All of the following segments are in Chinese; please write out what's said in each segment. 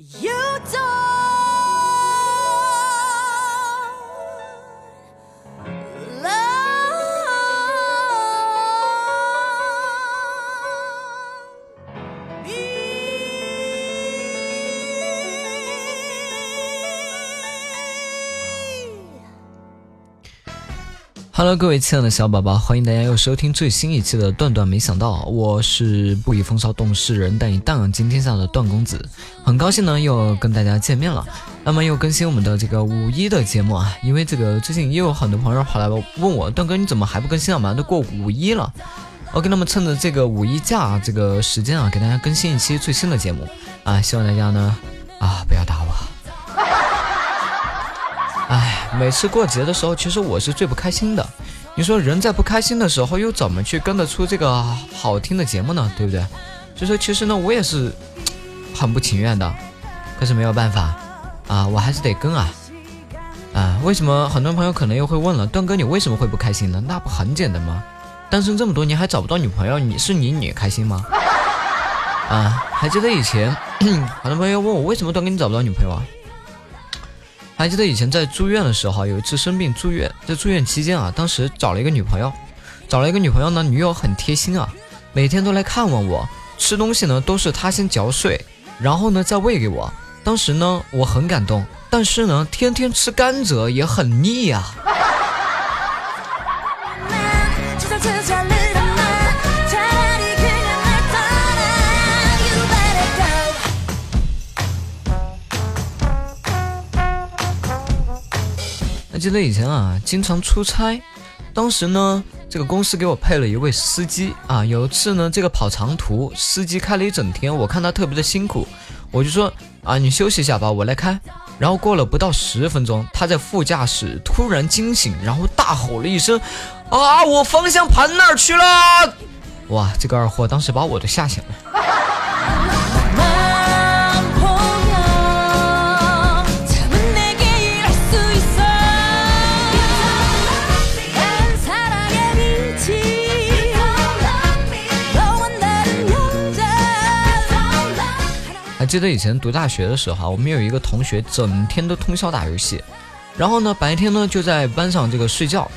You don't Hello，各位亲爱的小宝宝，欢迎大家又收听最新一期的《段段没想到》，我是不以风骚动世人，但以荡漾惊天下的段公子，很高兴呢又跟大家见面了。那么又更新我们的这个五一的节目啊，因为这个最近也有很多朋友跑来问我，段哥你怎么还不更新啊？马上都过五一了。OK，那么趁着这个五一假这个时间啊，给大家更新一期最新的节目啊，希望大家呢啊不要打我。每次过节的时候，其实我是最不开心的。你说人在不开心的时候，又怎么去跟得出这个好听的节目呢？对不对？所以说，其实呢，我也是很不情愿的，可是没有办法啊，我还是得跟啊啊！为什么很多朋友可能又会问了，段哥你为什么会不开心呢？那不很简单吗？单身这么多年还找不到女朋友，你是你你开心吗？啊，还记得以前 很多朋友问我为什么段哥你找不到女朋友啊？还记得以前在住院的时候，有一次生病住院，在住院期间啊，当时找了一个女朋友，找了一个女朋友呢，女友很贴心啊，每天都来看望我，吃东西呢都是她先嚼碎，然后呢再喂给我。当时呢我很感动，但是呢天天吃甘蔗也很腻呀、还记得以前啊，经常出差，当时呢，这个公司给我配了一位司机啊。有一次呢，这个跑长途，司机开了一整天，我看他特别的辛苦，我就说啊，你休息一下吧，我来开。然后过了不到十分钟，他在副驾驶突然惊醒，然后大吼了一声：“啊，我方向盘哪儿去了？”哇，这个二货当时把我都吓醒了。记得以前读大学的时候啊，我们有一个同学整天都通宵打游戏，然后呢白天呢就在班上这个睡觉。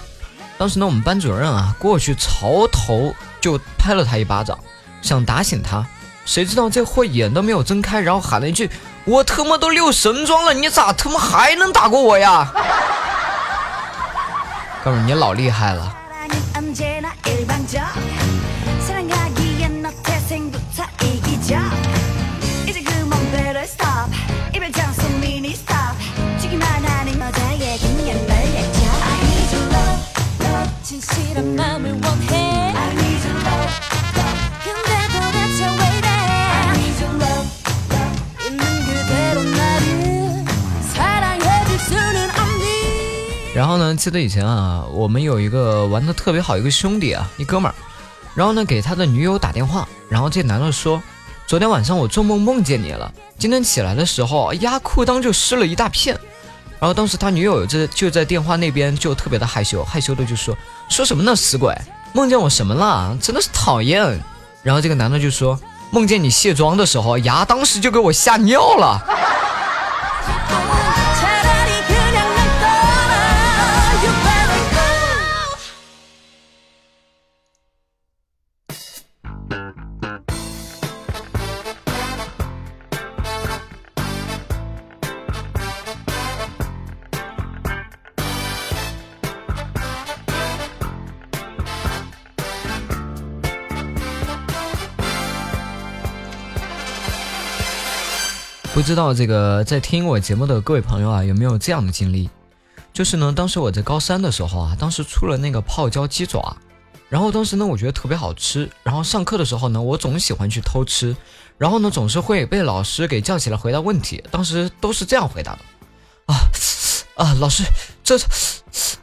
当时呢我们班主任啊过去朝头就拍了他一巴掌，想打醒他，谁知道这货眼都没有睁开，然后喊了一句：“我他妈都六神装了，你咋他妈还能打过我呀？” 哥们，你老厉害了。然后呢，记得以前啊，我们有一个玩的特别好一个兄弟啊，一哥们儿，然后呢给他的女友打电话，然后这男的说，昨天晚上我做梦梦见你了，今天起来的时候压裤裆就湿了一大片，然后当时他女友就就在电话那边就特别的害羞，害羞的就说说什么呢死鬼，梦见我什么了？真的是讨厌。然后这个男的就说梦见你卸妆的时候牙，当时就给我吓尿了。不知道这个在听我节目的各位朋友啊，有没有这样的经历？就是呢，当时我在高三的时候啊，当时出了那个泡椒鸡爪，然后当时呢，我觉得特别好吃，然后上课的时候呢，我总喜欢去偷吃，然后呢，总是会被老师给叫起来回答问题，当时都是这样回答的，啊啊，老师，这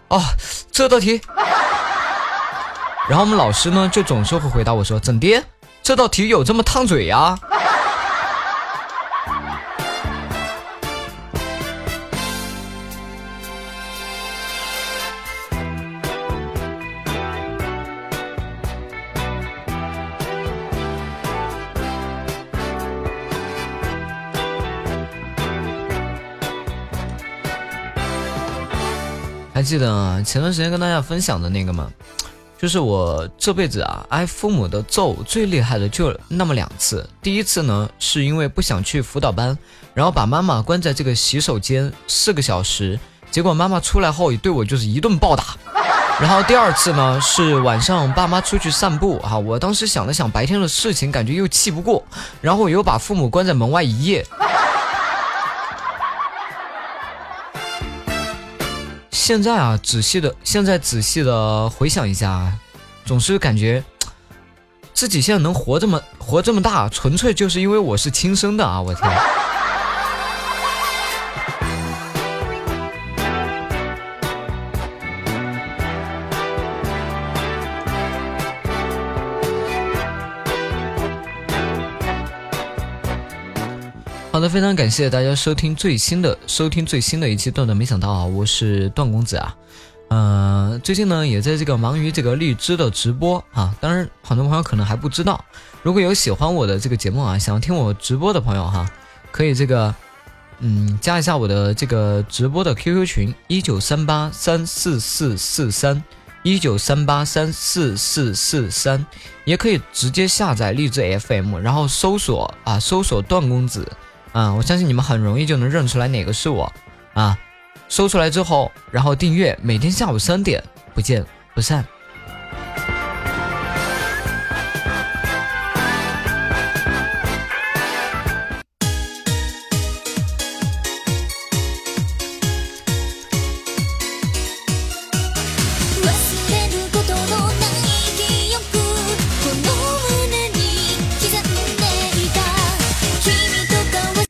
啊这道题，然后我们老师呢就总是会回答我说，怎的，这道题有这么烫嘴呀？还记得前段时间跟大家分享的那个吗？就是我这辈子啊挨父母的揍最厉害的就那么两次。第一次呢，是因为不想去辅导班，然后把妈妈关在这个洗手间四个小时，结果妈妈出来后也对我就是一顿暴打。然后第二次呢，是晚上爸妈出去散步啊，我当时想了想白天的事情，感觉又气不过，然后我又把父母关在门外一夜。现在啊，仔细的，现在仔细的回想一下，总是感觉自己现在能活这么活这么大，纯粹就是因为我是亲生的啊！我天。好的，非常感谢大家收听最新的收听最新的一期段段。没想到啊，我是段公子啊，呃，最近呢也在这个忙于这个荔枝的直播啊。当然，很多朋友可能还不知道，如果有喜欢我的这个节目啊，想要听我直播的朋友哈，可以这个嗯加一下我的这个直播的 QQ 群一九三八三四四四三一九三八三四四四三，也可以直接下载荔枝 FM，然后搜索啊搜索段公子。啊，我相信你们很容易就能认出来哪个是我，啊，搜出来之后，然后订阅，每天下午三点不见不散。